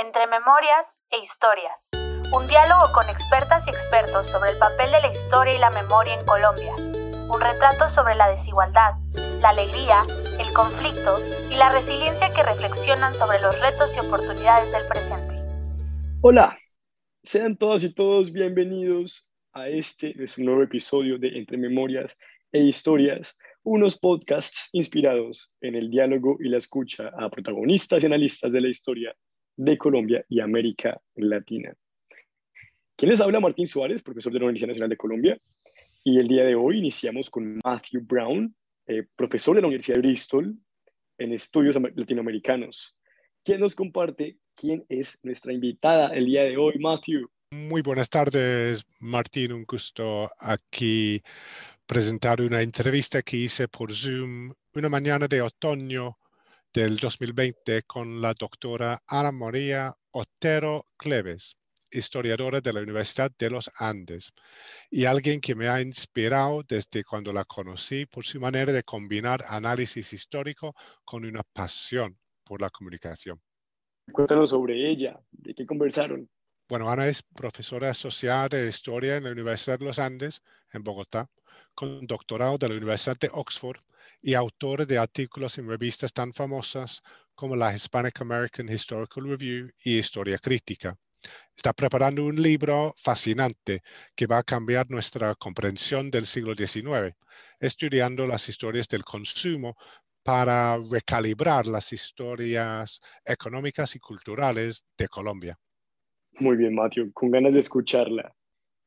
Entre Memorias e Historias. Un diálogo con expertas y expertos sobre el papel de la historia y la memoria en Colombia. Un retrato sobre la desigualdad, la alegría, el conflicto y la resiliencia que reflexionan sobre los retos y oportunidades del presente. Hola, sean todas y todos bienvenidos a este nuestro nuevo episodio de Entre Memorias e Historias, unos podcasts inspirados en el diálogo y la escucha a protagonistas y analistas de la historia de Colombia y América Latina. ¿Quién les habla? Martín Suárez, profesor de la Universidad Nacional de Colombia. Y el día de hoy iniciamos con Matthew Brown, eh, profesor de la Universidad de Bristol en estudios latinoamericanos, quien nos comparte quién es nuestra invitada el día de hoy, Matthew. Muy buenas tardes, Martín. Un gusto aquí presentar una entrevista que hice por Zoom una mañana de otoño del 2020 con la doctora Ana María Otero Cleves, historiadora de la Universidad de los Andes, y alguien que me ha inspirado desde cuando la conocí por su manera de combinar análisis histórico con una pasión por la comunicación. Cuéntanos sobre ella, ¿de qué conversaron? Bueno, Ana es profesora asociada de historia en la Universidad de los Andes, en Bogotá, con doctorado de la Universidad de Oxford y autor de artículos en revistas tan famosas como la Hispanic American Historical Review y Historia Crítica. Está preparando un libro fascinante que va a cambiar nuestra comprensión del siglo XIX, estudiando las historias del consumo para recalibrar las historias económicas y culturales de Colombia. Muy bien, Matthew, con ganas de escucharla.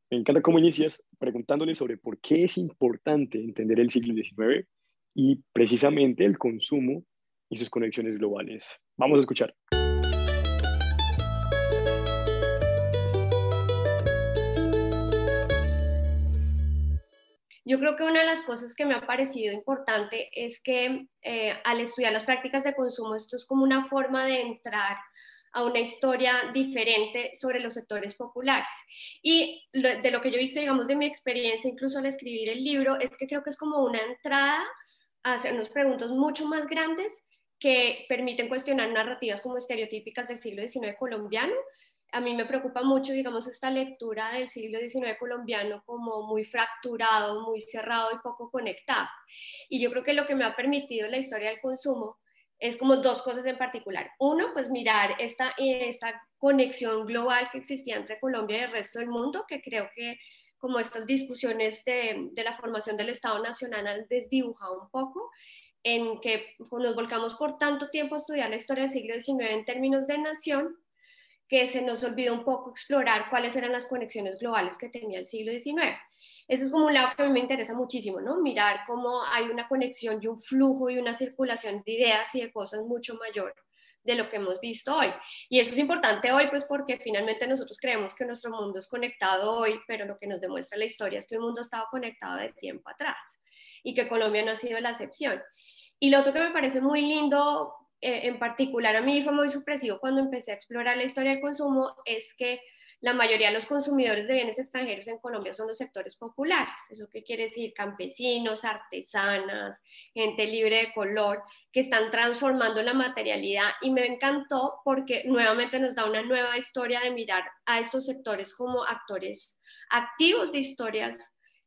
Me encanta cómo inicias preguntándole sobre por qué es importante entender el siglo XIX y precisamente el consumo y sus conexiones globales. Vamos a escuchar. Yo creo que una de las cosas que me ha parecido importante es que eh, al estudiar las prácticas de consumo, esto es como una forma de entrar a una historia diferente sobre los sectores populares. Y de lo que yo he visto, digamos, de mi experiencia, incluso al escribir el libro, es que creo que es como una entrada hacernos preguntas mucho más grandes que permiten cuestionar narrativas como estereotípicas del siglo XIX colombiano. A mí me preocupa mucho, digamos, esta lectura del siglo XIX colombiano como muy fracturado, muy cerrado y poco conectado. Y yo creo que lo que me ha permitido la historia del consumo es como dos cosas en particular. Uno, pues mirar esta, esta conexión global que existía entre Colombia y el resto del mundo, que creo que como estas discusiones de, la formación del Estado Nacional han desdibujado un poco, en que nos volcamos por tanto tiempo a estudiar la historia del siglo XIX en términos de nación, que se nos olvidó un poco explorar cuáles eran las conexiones globales que tenía el siglo XIX. Ese es como un lado que a mí me interesa muchísimo, ¿no? Mirar cómo hay una conexión y un flujo y una circulación de ideas y de cosas mucho mayor de lo que hemos visto hoy. Y eso es importante hoy, pues porque finalmente nosotros creemos que nuestro mundo es conectado hoy, pero lo que nos demuestra la historia es que el mundo ha estado conectado de tiempo atrás y que Colombia no ha sido la excepción. Y lo otro que me parece muy lindo, eh, en particular a mí fue muy supresivo cuando empecé a explorar la historia del consumo, es que la mayoría de los consumidores de bienes extranjeros en Colombia son los sectores populares. ¿Eso qué quiere decir? Campesinos, artesanas, gente libre de color, que están transformando la materialidad. Y me encantó porque nuevamente nos da una nueva historia de mirar a estos sectores como actores activos de historias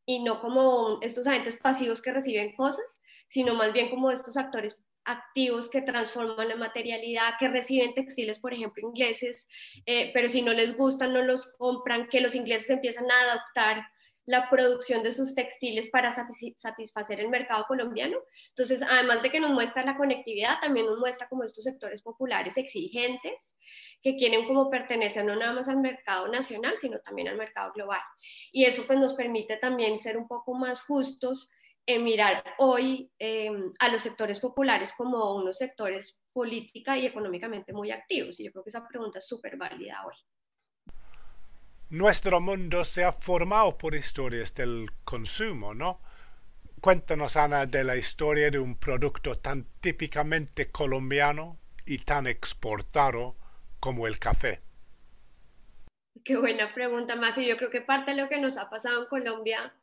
y no como estos agentes pasivos que reciben cosas, sino más bien como estos actores activos que transforman la materialidad, que reciben textiles, por ejemplo, ingleses, eh, pero si no les gustan, no los compran, que los ingleses empiezan a adoptar la producción de sus textiles para satisfacer el mercado colombiano. Entonces, además de que nos muestra la conectividad, también nos muestra como estos sectores populares exigentes que quieren como pertenecer no nada más al mercado nacional, sino también al mercado global. Y eso pues nos permite también ser un poco más justos en mirar hoy em, a los sectores populares como unos sectores política y económicamente muy activos. Y yo creo que esa pregunta es súper válida hoy. Nuestro mundo se ha formado por historias del consumo, ¿no? Cuéntanos, Ana, de la historia de un producto tan típicamente colombiano y tan exportado como el café. Qué buena pregunta, Matthew. Yo creo que parte de lo que nos ha pasado en Colombia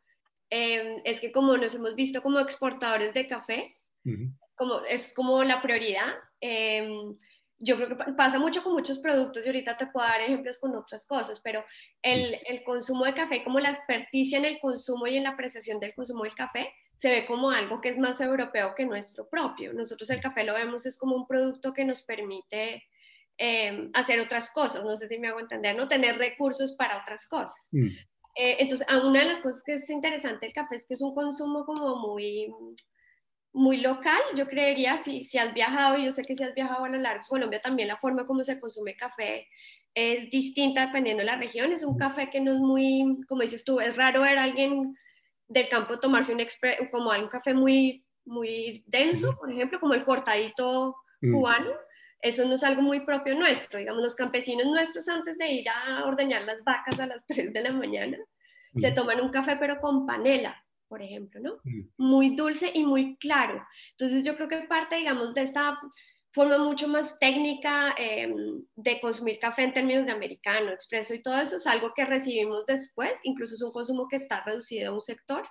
Em, es que como nos hemos visto como exportadores de café, como, es como la prioridad, em, yo creo que pasa mucho con muchos productos y ahorita te puedo dar ejemplos con otras cosas, pero el, el, consumo de café, como la experticia en el consumo y en la apreciación del consumo del café, se ve como algo que es más europeo que nuestro propio. Nosotros el café lo vemos es como un producto que nos permite eh, hacer otras cosas, no sé si me hago entender, no tener recursos para otras cosas. Mm. Eh, entonces, una de las cosas que es interesante del café es que es un consumo como muy muy local, yo creería, si, si has viajado, y yo sé que si has viajado a lo largo de Colombia, también la forma como se consume café es distinta dependiendo de la región. Es un café que no es muy, como dices tú, es raro ver a alguien del campo tomarse un como un café muy, muy denso, por ejemplo, como el cortadito mm. Eso no es algo muy propio nuestro. Digamos, los campesinos nuestros antes de ir a ordeñar las vacas a las 3 de la mañana, se mm. toman un café pero con panela por ejemplo, ¿no? Mm. Muy dulce y muy claro. Entonces yo creo que parte, digamos, de esta forma mucho más técnica em, de consumir café en términos de americano, expreso y todo eso es algo que recibimos después, incluso es un consumo que está reducido a un sector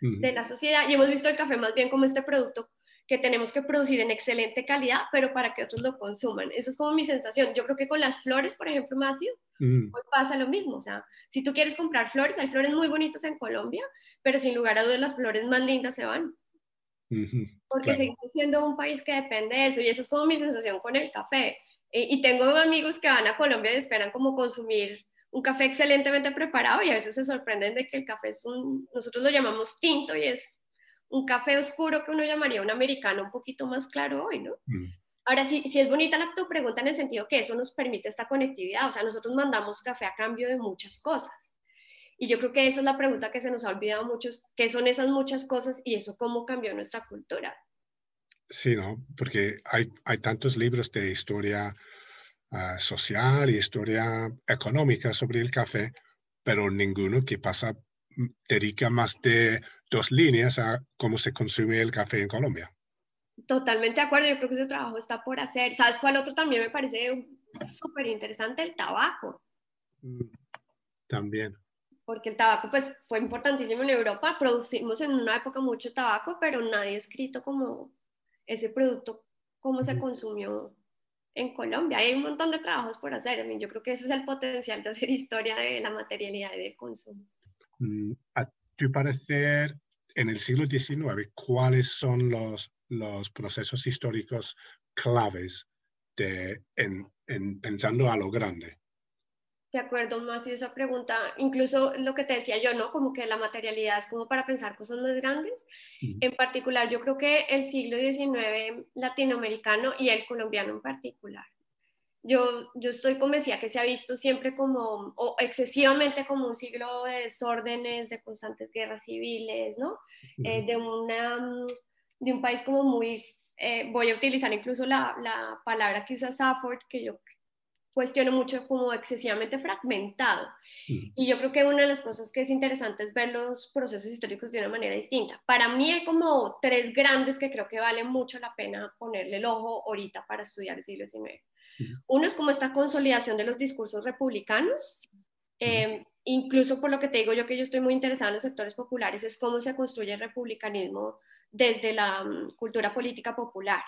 de la sociedad y hemos visto el café más bien como este producto que tenemos que producir en excelente calidad, pero para que otros lo consuman. Esa es como mi sensación. Yo creo que con las flores, por ejemplo, Matthew, hoy pasa lo mismo. O sea, si tú quieres comprar flores, hay flores muy bonitas en Colombia, pero sin lugar a dudas las flores más lindas se van. Porque seguimos siendo un país que depende de eso y esa es como mi sensación con el café. Y, tengo amigos que van a Colombia y esperan como consumir un café excelentemente preparado y a veces se sorprenden de que el café es un, nosotros lo llamamos tinto y es un café oscuro que uno llamaría un americano un poquito más claro hoy, ¿no? Ahora, sí, si es bonita la, tu pregunta en el sentido que eso nos permite esta conectividad, o sea, nosotros mandamos café a cambio de muchas cosas. Y yo creo que esa es la pregunta que se nos ha olvidado muchos, ¿qué son esas muchas cosas y eso cómo cambió nuestra cultura? Sí, ¿no? Porque hay, hay tantos libros de historia ah, social y historia económica sobre el café, pero ninguno que pasa, mm, dedica más de dos líneas a cómo se consume el café en Colombia. Totalmente de acuerdo, yo creo que ese trabajo está por hacer. ¿Sabes cuál otro también me parece súper interesante? El tabaco. Mm, también porque el tabaco pues fue importantísimo en Europa, producimos en una época mucho tabaco, pero nadie ha escrito como ese producto, cómo se consumió en Colombia. Hay un montón de trabajos por hacer, yo creo que ese es el potencial de hacer historia de la materialidad y del consumo. Mm, a tu parecer, en el siglo XIX, ¿cuáles son los, los procesos históricos claves de, en, en pensando a lo grande? De acuerdo, Macio, esa pregunta, incluso lo que te decía yo, ¿no? Como que la materialidad es como para pensar cosas más grandes. En particular, yo creo que el siglo XIX latinoamericano y el colombiano en particular. Yo, yo estoy convencida que se ha visto siempre como, o excesivamente como un siglo de desórdenes, de constantes guerras civiles, ¿no? Eh, de, una, de un país como muy, eh, voy a utilizar incluso la, la palabra que usa Safford, que yo cuestiono mucho como excesivamente fragmentado. Mm. Y yo creo que una de las cosas que es interesante es ver los procesos históricos de una manera distinta. Para mí hay como tres grandes que creo que vale mucho la pena ponerle el ojo ahorita para estudiar el siglo XIX. Uno es como esta consolidación de los discursos republicanos. Em, incluso por lo que te digo yo que yo estoy muy interesada en los sectores populares, es cómo se construye el republicanismo desde la um, cultura política popular.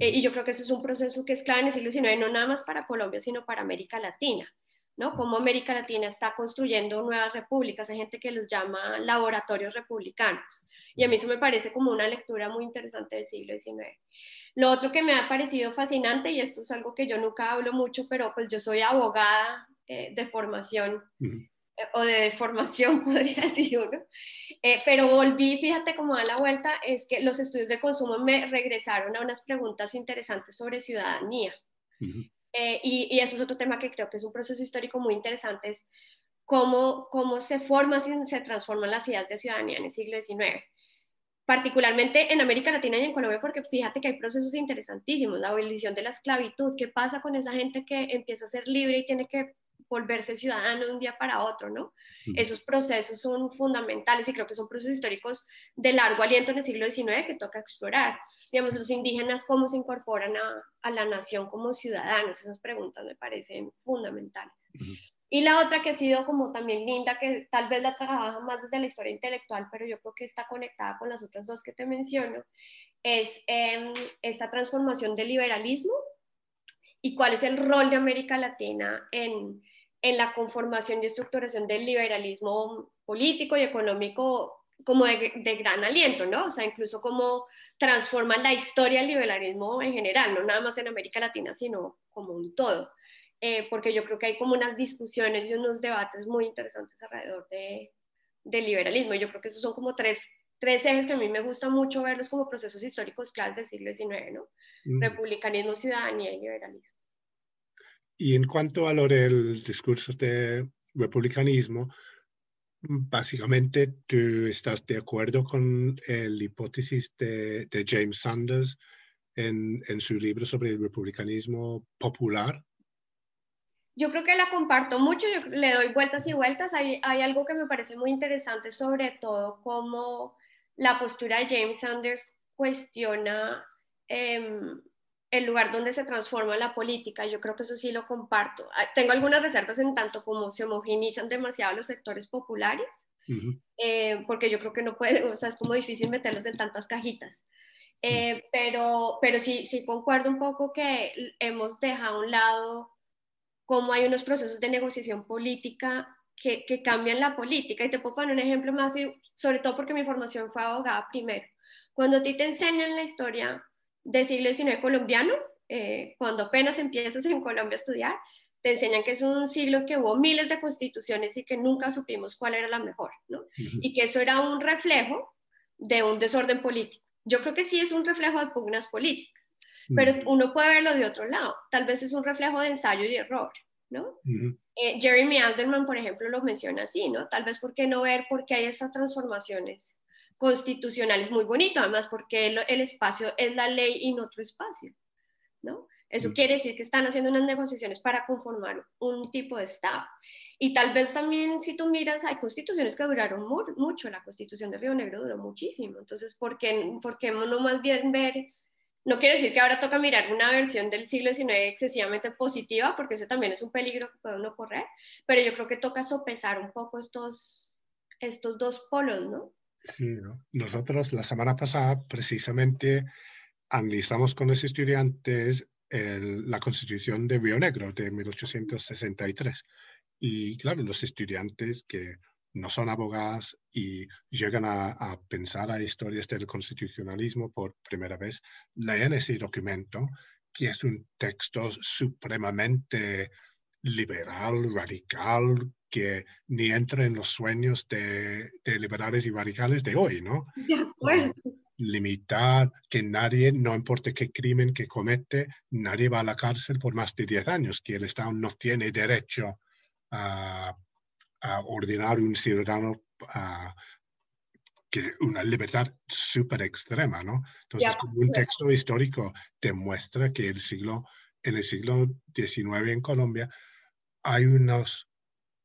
Eh, y yo creo que eso es un proceso que es clave en el siglo XIX, no nada más para Colombia, sino para América Latina. ¿no? Cómo América Latina está construyendo nuevas repúblicas, hay gente que los llama laboratorios republicanos. Y a mí eso me parece como una lectura muy interesante del siglo XIX. Lo otro que me ha parecido fascinante, y esto es algo que yo nunca hablo mucho, pero pues yo soy abogada eh, de formación, o de formación, podría decir uno. Eh, pero volví, fíjate cómo da la vuelta, es que los estudios de consumo me regresaron a unas preguntas interesantes sobre ciudadanía. Eh, y, y, eso es otro tema que creo que es un proceso histórico muy interesante, es cómo, cómo se forman se transforman las ideas de ciudadanía en el siglo XIX particularmente en América Latina y en Colombia, porque fíjate que hay procesos interesantísimos, la abolición de la esclavitud, qué pasa con esa gente que empieza a ser libre y tiene que volverse ciudadano de un día para otro, ¿no? Esos procesos son fundamentales y creo que son procesos históricos de largo aliento en el siglo XIX que toca explorar. Digamos, los indígenas, cómo se incorporan a, a la nación como ciudadanos, esas preguntas me parecen fundamentales. Y la otra que ha sido como también linda, que tal vez la trabaja más desde la historia intelectual, pero yo creo que está conectada con las otras dos que te menciono, es em, esta transformación del liberalismo y cuál es el rol de América Latina en, en la conformación y estructuración del liberalismo político y económico como de, gran aliento, ¿no? O sea, incluso cómo transforman la historia del liberalismo en general, no nada más en América Latina, sino como un todo. Eh, porque yo creo que hay como unas discusiones y unos debates muy interesantes alrededor de, del liberalismo. Yo creo que esos son como tres, tres ejes que a mí me gusta mucho verlos como procesos históricos claves del siglo XIX, ¿no? Mm. Republicanismo, ciudadanía y liberalismo. Y en cuanto a lo del discurso de republicanismo, básicamente tú estás de acuerdo con la hipótesis de, de James Sanders en, en, su libro sobre el republicanismo popular. Yo creo que la comparto mucho, yo le doy vueltas y vueltas. Hay, hay algo que me parece muy interesante, sobre todo cómo la postura de James Sanders cuestiona eh, el lugar donde se transforma la política, yo creo que eso sí lo comparto. Ah, tengo algunas reservas en tanto como se homogenizan demasiado los sectores populares, eh, porque yo creo que no puede, o sea, es como difícil meterlos en tantas cajitas. Eh, pero, pero sí, sí concuerdo un poco que hemos dejado a un lado cómo hay unos procesos de negociación política que, que cambian la política. Y te puedo poner un ejemplo más, sobre todo porque mi formación fue abogada primero. Cuando a ti te enseñan la historia del siglo XIX colombiano, eh, cuando apenas empiezas en Colombia a estudiar, te enseñan que es un siglo que hubo miles de constituciones y que nunca supimos cuál era la mejor, ¿no? Y que eso era un reflejo de un desorden político. Yo creo que sí es un reflejo de pugnas políticas, pero uno puede verlo de otro lado. Tal vez es un reflejo de ensayo y error, ¿no? Eh, Jeremy Alderman, por ejemplo, lo menciona así, ¿no? Tal vez, ¿por qué no ver por qué hay estas transformaciones constitucional es muy bonito, además porque el, espacio es la ley y no otro espacio, ¿no? Eso mm. quiere decir que están haciendo unas negociaciones para conformar un tipo de Estado. Y tal vez también, si tú miras, hay constituciones que duraron mucho, la constitución de Río Negro duró muchísimo, entonces, ¿por qué, ¿por qué no más bien ver no quiere decir que ahora toca mirar una versión del siglo XIX excesivamente positiva, porque eso también es un peligro que puede uno correr, pero yo creo que toca sopesar un poco estos, estos dos polos, ¿no? Sí, nosotros la semana pasada precisamente analizamos con los estudiantes la constitución de Río Negro de 1863. Y claro, los estudiantes que no son abogados y llegan a, pensar a historias del constitucionalismo por primera vez, leen ese documento, que es un texto supremamente liberal, radical, que ni entra en los sueños de, liberales y radicales de hoy, ¿no? limitar que nadie, no importa qué crimen que comete, nadie va a la cárcel por más de 10 años, que el Estado no tiene derecho a, ordenar un ciudadano que una libertad súper extrema, ¿no? Entonces, como un texto histórico demuestra que el siglo, en el siglo XIX en Colombia hay unos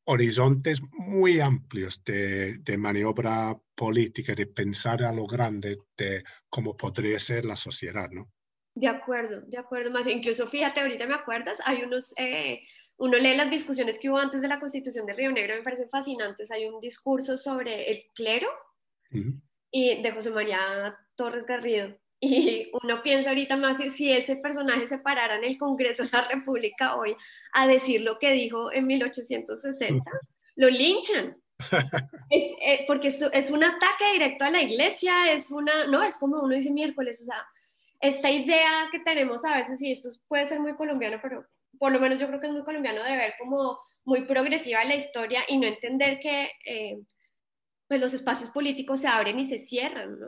horizontes muy amplios de, de, maniobra política, de pensar a lo grande de cómo podría ser la sociedad, ¿no? De acuerdo, de acuerdo. Más incluso fíjate, ahorita me acuerdas, hay unos, eh, uno lee las discusiones que hubo antes de la constitución de Río Negro, me parecen fascinantes. Hay un discurso sobre el clero y de José María Torres Garrido. Y uno piensa ahorita más si ese personaje se parara en el Congreso de la República hoy a decir lo que dijo en 1860, lo linchan. es, eh, porque es, es, un ataque directo a la iglesia, es una, no, es como uno dice miércoles, o sea, esta idea que tenemos a veces, y esto puede ser muy colombiano, pero por lo menos yo creo que es muy colombiano de ver como muy progresiva la historia y no entender que eh, pues los espacios políticos se abren y se cierran, ¿no?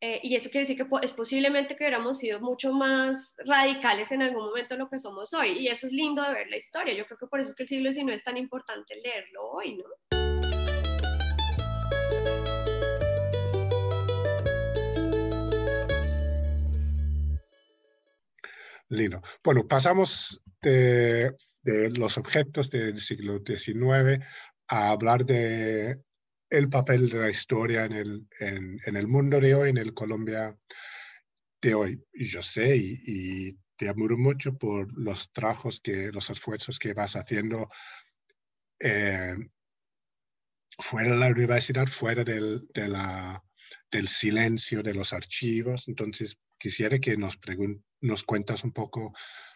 Eh, y eso quiere decir que es posiblemente que hubiéramos sido mucho más radicales en algún momento de lo que somos hoy. Y eso es lindo de ver la historia. Yo creo que por eso es que el siglo XIX es tan importante leerlo hoy, ¿no? Lindo. Bueno, pasamos de, los objetos del siglo XIX a hablar de el papel de la historia en el, en, el mundo de hoy, en el Colombia de hoy. Yo sé y, te admiro mucho por los trabajos, que, los esfuerzos que vas haciendo eh, fuera de la universidad, fuera del, de la, del silencio de los archivos. Entonces, quisiera que nos, nos cuentas un poco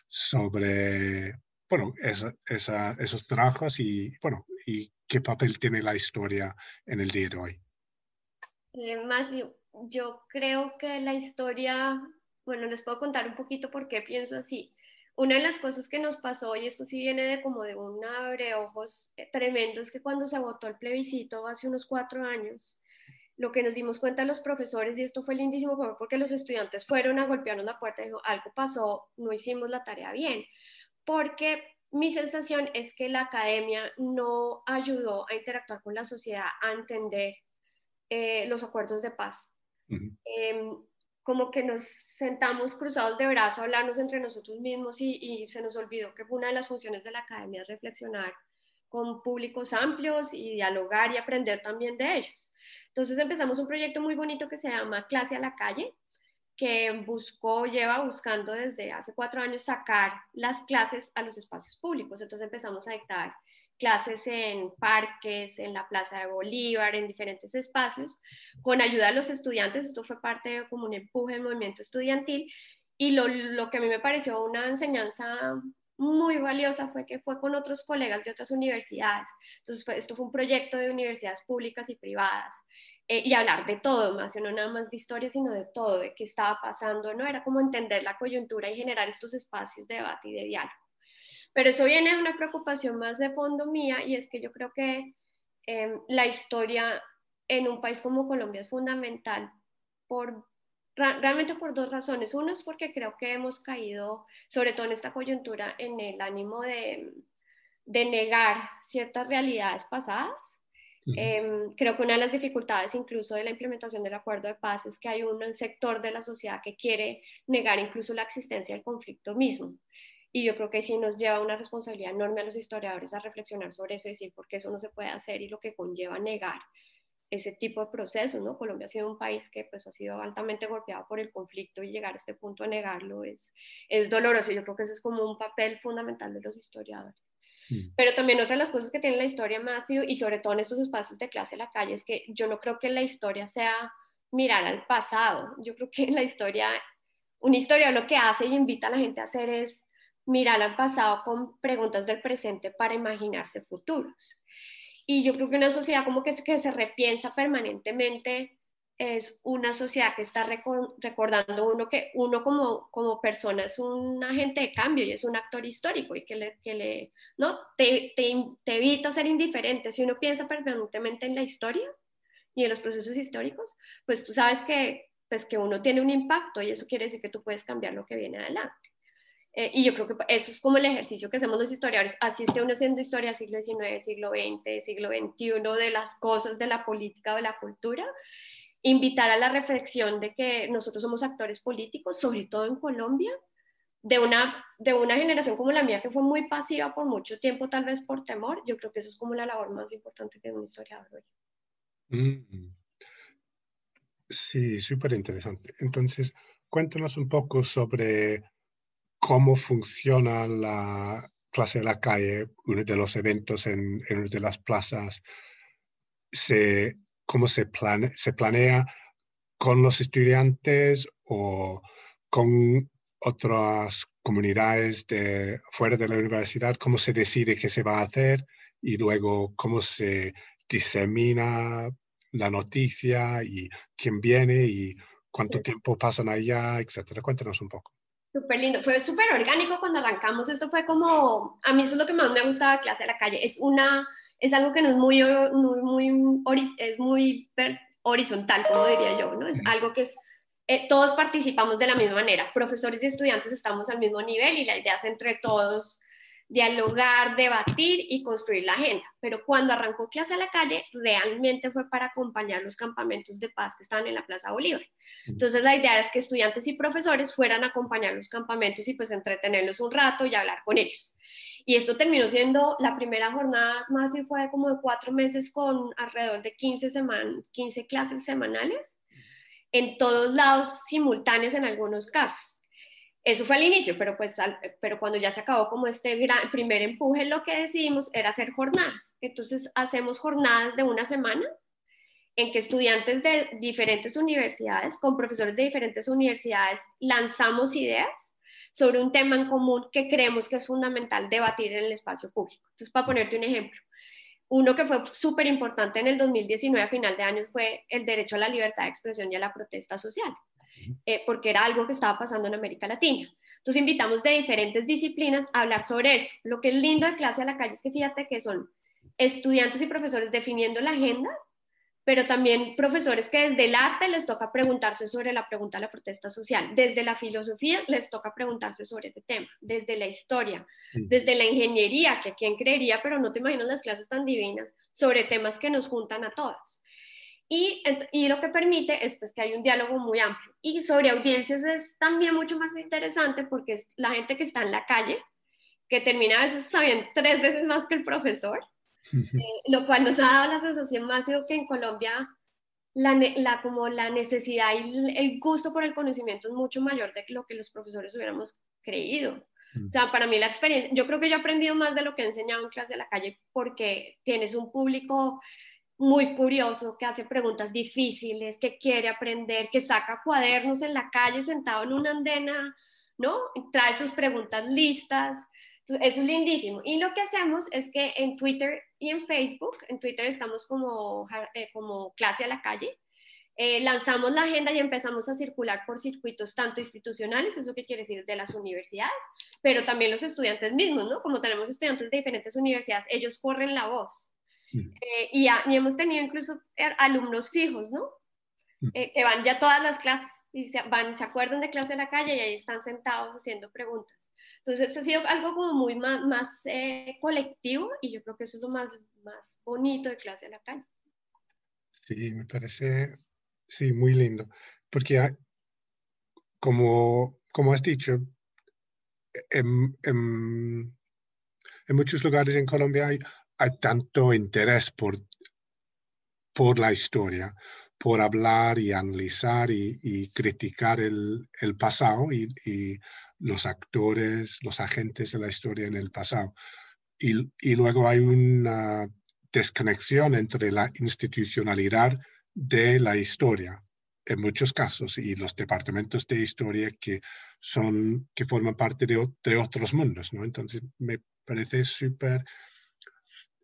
sobre bueno, esos trabajos y, bueno, y qué papel tiene la historia en el día de hoy. Eh, Matthew, yo creo que la historia, bueno, les puedo contar un poquito por qué pienso así. Una de las cosas que nos pasó, y esto sí viene de como de un abreojos eh, tremendo, es que cuando se votó el plebiscito hace unos cuatro años, lo que nos dimos cuenta los profesores, y esto fue lindísimo porque los estudiantes fueron a golpearnos la puerta y dijo, algo pasó, no hicimos la tarea bien, porque mi sensación es que la academia no ayudó a interactuar con la sociedad, a entender eh, los acuerdos de paz. Em, como que nos sentamos cruzados de brazo a hablarnos entre nosotros mismos y, y, se nos olvidó que una de las funciones de la academia es reflexionar con públicos amplios y dialogar y aprender también de ellos. Entonces empezamos un proyecto muy bonito que se llama Clase a la Calle, que buscó, lleva buscando desde hace cuatro años sacar las clases a los espacios públicos. Entonces empezamos a dictar clases en parques, en la Plaza de Bolívar, en diferentes espacios, con ayuda de los estudiantes. Esto fue parte de como un empuje del movimiento estudiantil. Y lo, lo que a mí me pareció una enseñanza muy valiosa fue que fue con otros colegas de otras universidades. Entonces, esto fue un proyecto de universidades públicas y privadas. Eh, y hablar de todo, más no nada más de historia, sino de todo, de qué estaba pasando, ¿no? Era como entender la coyuntura y generar estos espacios de debate y de diálogo. Pero eso viene de una preocupación más de fondo mía y es que yo creo que em, la historia en un país como Colombia es fundamental por realmente por dos razones. Uno es porque creo que hemos caído, sobre todo en esta coyuntura, en el ánimo de, de negar ciertas realidades pasadas. Em, creo que una de las dificultades incluso de la implementación del acuerdo de paz es que hay un sector de la sociedad que quiere negar incluso la existencia del conflicto mismo. Y yo creo que sí nos lleva una responsabilidad enorme a los historiadores a reflexionar sobre eso y decir por qué eso no se puede hacer y lo que conlleva negar ese tipo de procesos, ¿no? Colombia ha sido un país que pues ha sido altamente golpeado por el conflicto y llegar a este punto a negarlo es, es doloroso. Yo creo que eso es como un papel fundamental de los historiadores. Mm. Pero también otra de las cosas que tiene la historia, Matthew, y sobre todo en estos espacios de clase en la calle, es que yo no creo que la historia sea mirar al pasado. Yo creo que la historia, una historia lo que hace y invita a la gente a hacer es mirar al pasado con preguntas del presente para imaginarse futuros. Y yo creo que una sociedad como que, que se repiensa permanentemente es una sociedad que está recordando uno que uno como, como persona es un agente de cambio y es un actor histórico y que le, que le ¿no? te, te, te, evita ser indiferente. Si uno piensa permanentemente en la historia y en los procesos históricos, pues tú sabes que, pues que uno tiene un impacto y eso quiere decir que tú puedes cambiar lo que viene adelante. Eh, y yo creo que eso es como el ejercicio que hacemos los historiadores. Así esté uno haciendo historia siglo XIX, siglo XX, siglo XXI, de las cosas de la política o de la cultura. Invitar a la reflexión de que nosotros somos actores políticos, sobre todo en Colombia, de una, de una generación como la mía que fue muy pasiva por mucho tiempo, tal vez por temor. Yo creo que eso es como la labor más importante que un historiador hoy. Mm. Sí, súper interesante. Entonces, cuéntanos un poco sobre cómo funciona la clase de la calle, uno de los eventos en, en una de las plazas, se, cómo se, se planea con los estudiantes o con otras comunidades de, fuera de la universidad, cómo se decide qué se va a hacer y luego cómo se disemina la noticia y quién viene y cuánto tiempo pasan allá, etcétera. Cuéntanos un poco. Súper lindo, fue súper orgánico cuando arrancamos, esto fue como, a mí eso es lo que más me ha gustado de clase de la calle, es una, es algo que no es muy, muy, muy es muy horizontal, como diría yo, ¿no? Es algo que es, eh, todos participamos de la misma manera, profesores y estudiantes estamos al mismo nivel y la idea es entre todos dialogar, debatir y construir la agenda. Pero cuando arrancó clase a la calle, realmente fue para acompañar los campamentos de paz que estaban en la Plaza Bolívar. Entonces la idea es que estudiantes y profesores fueran a acompañar los campamentos y pues entretenerlos un rato y hablar con ellos. Y esto terminó siendo la primera jornada, más bien fue como de cuatro meses con alrededor de 15, 15 clases semanales, en todos lados simultáneas en algunos casos. Eso fue al inicio, pero, pues, pero cuando ya se acabó como este primer empuje, lo que decidimos era hacer jornadas. Entonces hacemos jornadas de una semana en que estudiantes de diferentes universidades, con profesores de diferentes universidades, lanzamos ideas sobre un tema en común que creemos que es fundamental debatir en el espacio público. Entonces, para ponerte un ejemplo, uno que fue súper importante en el 2019 a final de año fue el derecho a la libertad de expresión y a la protesta social, eh, porque era algo que estaba pasando en América Latina. Entonces invitamos de diferentes disciplinas a hablar sobre eso. Lo que es lindo de clase a la calle es que fíjate que son estudiantes y profesores definiendo la agenda, pero también profesores que desde el arte les toca preguntarse sobre la pregunta de la protesta social, desde la filosofía les toca preguntarse sobre ese tema, desde la historia, desde la ingeniería, que quien creería, pero no te imaginas las clases tan divinas, sobre temas que nos juntan a todos. Y, y, lo que permite es pues, que hay un diálogo muy amplio. Y sobre audiencias es también mucho más interesante porque es la gente que está en la calle, que termina a veces sabiendo tres veces más que el profesor, eh, lo cual nos ha dado la sensación más que en Colombia la, la, como la necesidad y el gusto por el conocimiento es mucho mayor de lo que los profesores hubiéramos creído. O sea, para mí la experiencia, yo creo que yo he aprendido más de lo que he enseñado en clase de la calle porque tienes un público muy curioso, que hace preguntas difíciles, que quiere aprender, que saca cuadernos en la calle sentado en una andena, ¿no? Trae sus preguntas listas eso es lindísimo. Y lo que hacemos es que en Twitter y en Facebook, en Twitter estamos como, eh, como clase a la calle, eh, lanzamos la agenda y empezamos a circular por circuitos tanto institucionales, eso que quiere decir de las universidades, pero también los estudiantes mismos, ¿no? Como tenemos estudiantes de diferentes universidades, ellos corren la voz. Eh, y, hemos tenido incluso alumnos fijos, ¿no? que van ya todas las clases y se, van, se acuerdan de clase a la calle y ahí están sentados haciendo preguntas. Entonces ha sido algo como muy más, más eh, colectivo y yo creo que eso es lo más, más bonito de clase de la calle. Sí, me parece, sí, muy lindo, porque como, como has dicho, en, en, muchos lugares en Colombia hay, hay tanto interés por, por la historia, por hablar y analizar y, criticar el, el pasado y, y, los actores, los agentes de la historia en el pasado. Y, y luego hay una desconexión entre la institucionalidad de la historia en muchos casos y los departamentos de historia que son que forman parte de, de otros mundos no entonces me parece súper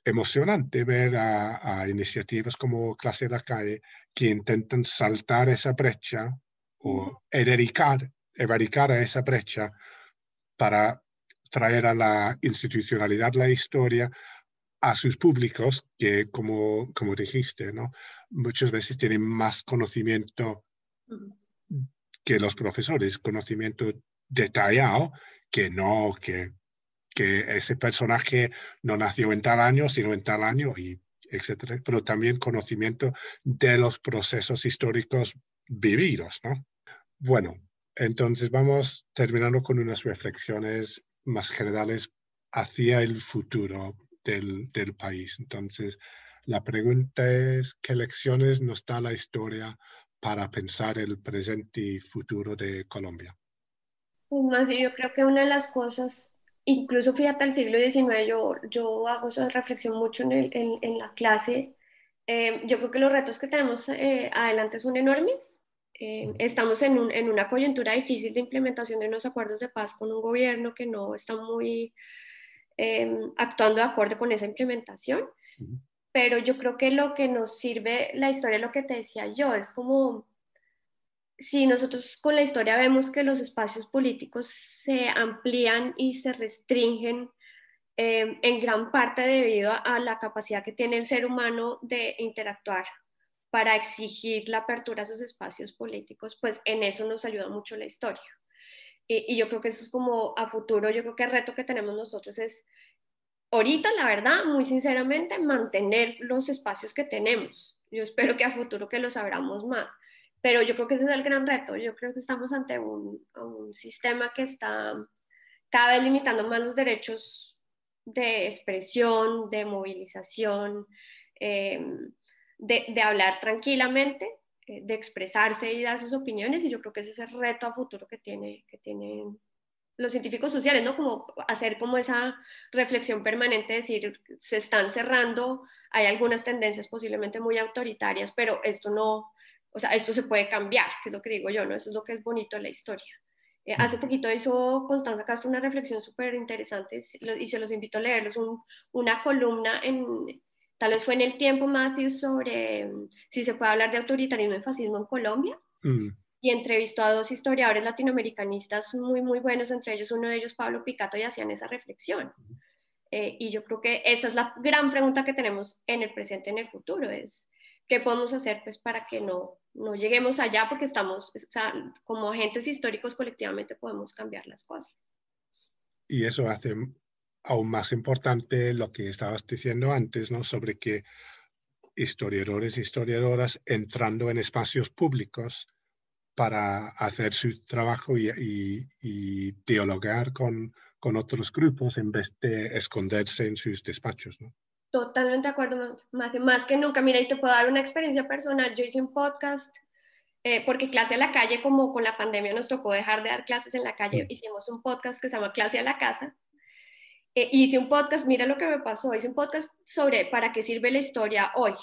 emocionante ver a, a, iniciativas como clase de la calle que intentan saltar esa brecha o erradicar erradicar a esa brecha para traer a la institucionalidad la historia a sus públicos que, como, como dijiste, ¿no? muchas veces tienen más conocimiento que los profesores, conocimiento detallado, que no, que, que ese personaje no nació en tal año, sino en tal año, y etcétera, pero también conocimiento de los procesos históricos vividos, ¿no? Bueno, entonces vamos terminando con unas reflexiones más generales hacia el futuro del, del, país. Entonces, la pregunta es, ¿qué lecciones nos da la historia para pensar el presente y futuro de Colombia? Pues más, yo creo que una de las cosas, incluso fíjate el siglo XIX, yo, yo hago esa reflexión mucho en, el, en, en la clase, eh, yo creo que los retos que tenemos eh, adelante son enormes. Eh, estamos en, una coyuntura difícil de implementación de unos acuerdos de paz con un gobierno que no está muy em, actuando de acuerdo con esa implementación. Pero yo creo que lo que nos sirve la historia, lo que te decía yo, es como si nosotros con la historia vemos que los espacios políticos se amplían y se restringen em, en gran parte debido a, la capacidad que tiene el ser humano de interactuar para exigir la apertura a esos espacios políticos, pues en eso nos ayuda mucho la historia. Y, yo creo que eso es como a futuro, yo creo que el reto que tenemos nosotros es, ahorita, la verdad, muy sinceramente, mantener los espacios que tenemos. Yo espero que a futuro que los abramos más, pero yo creo que ese es el gran reto. Yo creo que estamos ante un, un sistema que está cada vez limitando más los derechos de expresión, de movilización. Eh, de, hablar tranquilamente, eh, de expresarse y dar sus opiniones, y yo creo que ese es el reto a futuro que, tiene, que tienen los científicos sociales, ¿no? Como hacer como esa reflexión permanente, decir, se están cerrando, hay algunas tendencias posiblemente muy autoritarias, pero esto no, o sea, esto se puede cambiar, que es lo que digo yo, ¿no? Eso es lo que es bonito de la historia. Eh, hace poquito hizo Constanza Castro una reflexión súper interesante y se los invito a leerlos, una columna en, tal vez fue en el tiempo, Matthew, sobre mm, si se puede hablar de autoritarismo y fascismo en Colombia. Mm. Y entrevistó a dos historiadores latinoamericanistas muy, muy buenos, entre ellos uno de ellos, Pablo Picato, y hacían esa reflexión. Eh, y yo creo que esa es la gran pregunta que tenemos en el presente y en el futuro, es qué podemos hacer pues, para que no, no lleguemos allá, porque estamos, o sea, como agentes históricos colectivamente podemos cambiar las cosas. Y eso hace aún más importante lo que estabas diciendo antes, ¿no? Sobre que historiadores e historiadoras entrando en espacios públicos para hacer su trabajo y, dialogar con, con, otros grupos en vez de esconderse en sus despachos, ¿no? Totalmente de acuerdo, más, más que nunca. Mira, y te puedo dar una experiencia personal. Yo hice un podcast eh, porque clase a la calle, como con la pandemia nos tocó dejar de dar clases en la calle, hicimos un podcast que se llama Clase a la Casa eh, hice un podcast, mira lo que me pasó, hice un podcast sobre para qué sirve la historia hoy.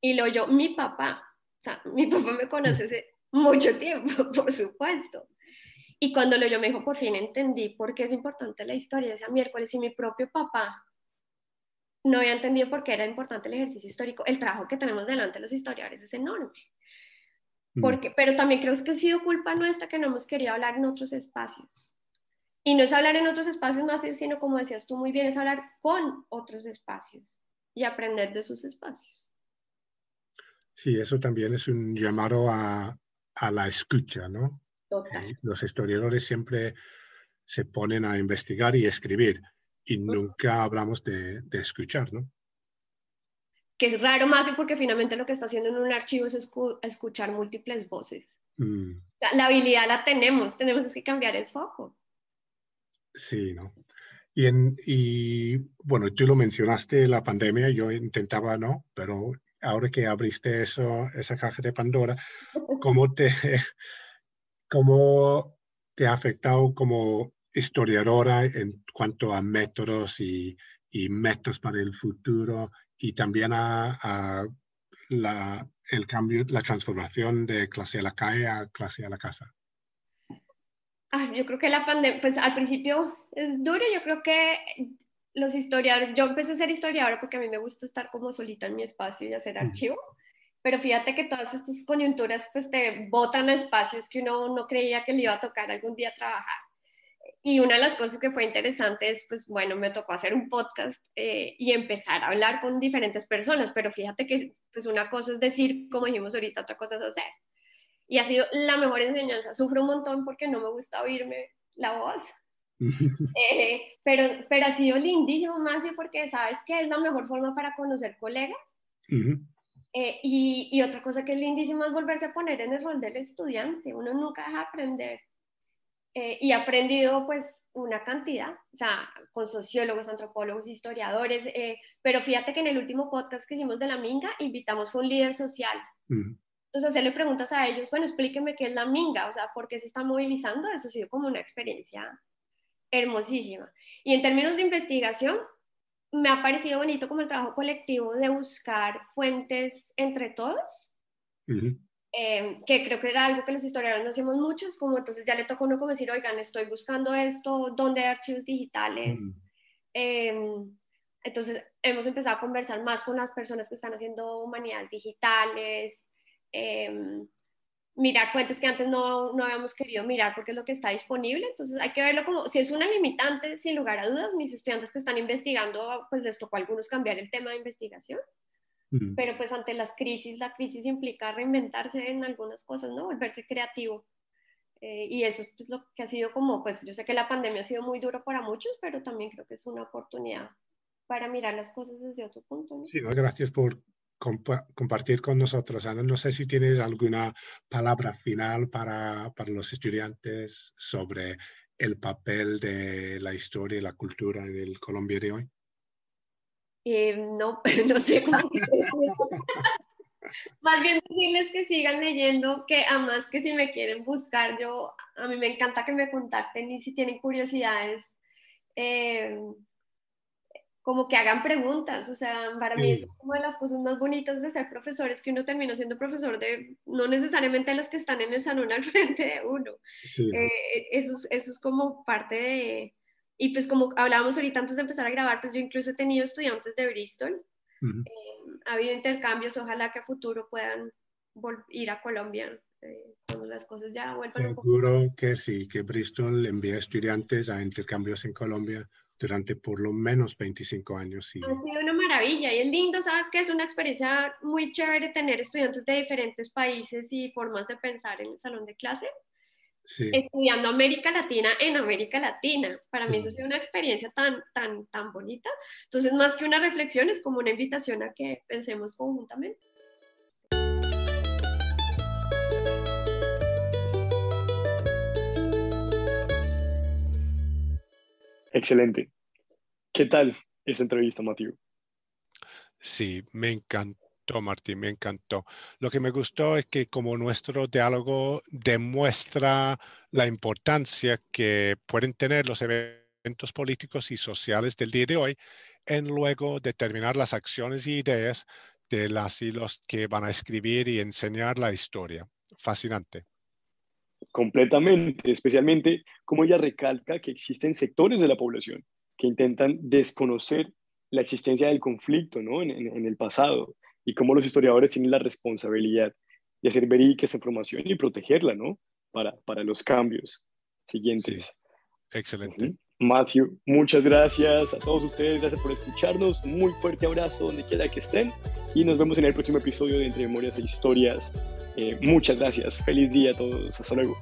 Y lo oyó mi papá, o sea, mi papá me conoce hace mucho tiempo, por supuesto. Y cuando lo oyó me dijo, por fin entendí por qué es importante la historia. Ese miércoles y mi propio papá no había entendido por qué era importante el ejercicio histórico. El trabajo que tenemos delante los historiadores es enorme. Porque, Pero también creo que ha sido culpa nuestra que no hemos querido hablar en otros espacios. Y no es hablar en otros espacios más, sino como decías tú muy bien, es hablar con otros espacios y aprender de sus espacios. Sí, eso también es un llamado a, a la escucha, ¿no? Total. Los historiadores siempre se ponen a investigar y escribir y nunca hablamos de, de escuchar, ¿no? Que es raro más porque finalmente lo que está haciendo en un archivo es escuchar múltiples voces. Mm. La, la, habilidad la tenemos, tenemos que cambiar el foco. Sí, ¿no? Y, en, y bueno, tú lo mencionaste, la pandemia, yo intentaba, ¿no? Pero ahora que abriste eso, esa caja de Pandora, ¿cómo te, cómo te ha afectado como historiadora en cuanto a métodos y, y métodos para el futuro y también a, a la, el cambio, la transformación de clase a la calle a clase a la casa? yo creo que la pandemia, pues al principio es duro, yo creo que los historiadores, yo empecé a ser historiadora porque a mí me gusta estar como solita en mi espacio y hacer archivo, pero fíjate que todas estas coyunturas pues te botan a espacios que uno no creía que le iba a tocar algún día trabajar. Y una de las cosas que fue interesante es, pues bueno, me tocó hacer un podcast eh, y empezar a hablar con diferentes personas, pero fíjate que pues una cosa es decir, como dijimos ahorita, otra cosa es hacer y ha sido la mejor enseñanza. Sufro un montón porque no me gusta oírme la voz, eh, pero, pero ha sido lindísimo, más porque sabes que es la mejor forma para conocer colegas. Eh, y, y, otra cosa que es lindísimo es volverse a poner en el rol del estudiante. Uno nunca deja de aprender. Eh, y he aprendido pues una cantidad, o sea, con sociólogos, antropólogos, historiadores, pero fíjate que en el último podcast que hicimos de la Minga invitamos a un líder social. Entonces, hacerle preguntas a ellos, bueno, explíqueme qué es la minga, o sea, por qué se está movilizando, eso ha sido como una experiencia hermosísima. Y en términos de investigación, me ha parecido bonito como el trabajo colectivo de buscar fuentes entre todos, em, que creo que era algo que los historiadores no hacemos mucho, es como entonces ya le toca a uno como decir, oigan, estoy buscando esto, ¿dónde hay archivos digitales? Em, entonces hemos empezado a conversar más con las personas que están haciendo humanidades digitales, Em, mirar fuentes que antes no, no, habíamos querido mirar porque es lo que está disponible. Entonces hay que verlo como, si es una limitante, sin lugar a dudas, mis estudiantes que están investigando, pues les tocó a algunos cambiar el tema de investigación. Mm. Pero pues ante las crisis, la crisis implica reinventarse en algunas cosas, ¿no? Volverse creativo. Eh, y eso es lo que ha sido como, pues yo sé que la pandemia ha sido muy duro para muchos, pero también creo que es una oportunidad para mirar las cosas desde otro punto. ¿no? Sí, gracias por compartir con nosotros. Ana, no sé si tienes alguna palabra final para, para, los estudiantes sobre el papel de la historia y la cultura en el Colombia de hoy. Eh, no, no sé cómo. Más bien decirles que sigan leyendo, que además que si me quieren buscar, yo, a mí me encanta que me contacten y si tienen curiosidades, eh, como que hagan preguntas, o sea, para mí es una de las cosas más bonitas de ser profesor, es que uno termina siendo profesor de, no necesariamente los que están en el salón al frente de uno. Eh, eso, es, eso es como parte de, y pues como hablábamos ahorita antes de empezar a grabar, pues yo incluso he tenido estudiantes de Bristol, eh, ha habido intercambios, ojalá que a futuro puedan ir a Colombia eh, cuando las cosas ya vuelvan un poco. Seguro que sí, que Bristol envía estudiantes a intercambios en Colombia durante por lo menos 25 años. Y... Ha sido una maravilla y es lindo, sabes que es una experiencia muy chévere tener estudiantes de diferentes países y formas de pensar en el salón de clase. Sí. Estudiando América Latina en América Latina. Para mí eso ha sido una experiencia tan, tan, tan bonita. Entonces, más que una reflexión, es como una invitación a que pensemos conjuntamente. Excelente. ¿Qué tal esa entrevista, Matthew? Sí, me encantó, Martín, me encantó. Lo que me gustó es que como nuestro diálogo demuestra la importancia que pueden tener los eventos políticos y sociales del día de hoy en luego determinar las acciones y ideas de las y los que van a escribir y enseñar la historia. Fascinante completamente, especialmente como ella recalca que existen sectores de la población que intentan desconocer la existencia del conflicto ¿no? en, el pasado y cómo los historiadores tienen la responsabilidad de hacer verídica esta información y protegerla ¿no? para, para los cambios siguientes. Excelente. Matthew, muchas gracias a todos ustedes, gracias por escucharnos, muy fuerte abrazo donde quiera que estén y nos vemos en el próximo episodio de Entre Memorias e Historias. Eh, muchas gracias, feliz día a todos, hasta luego.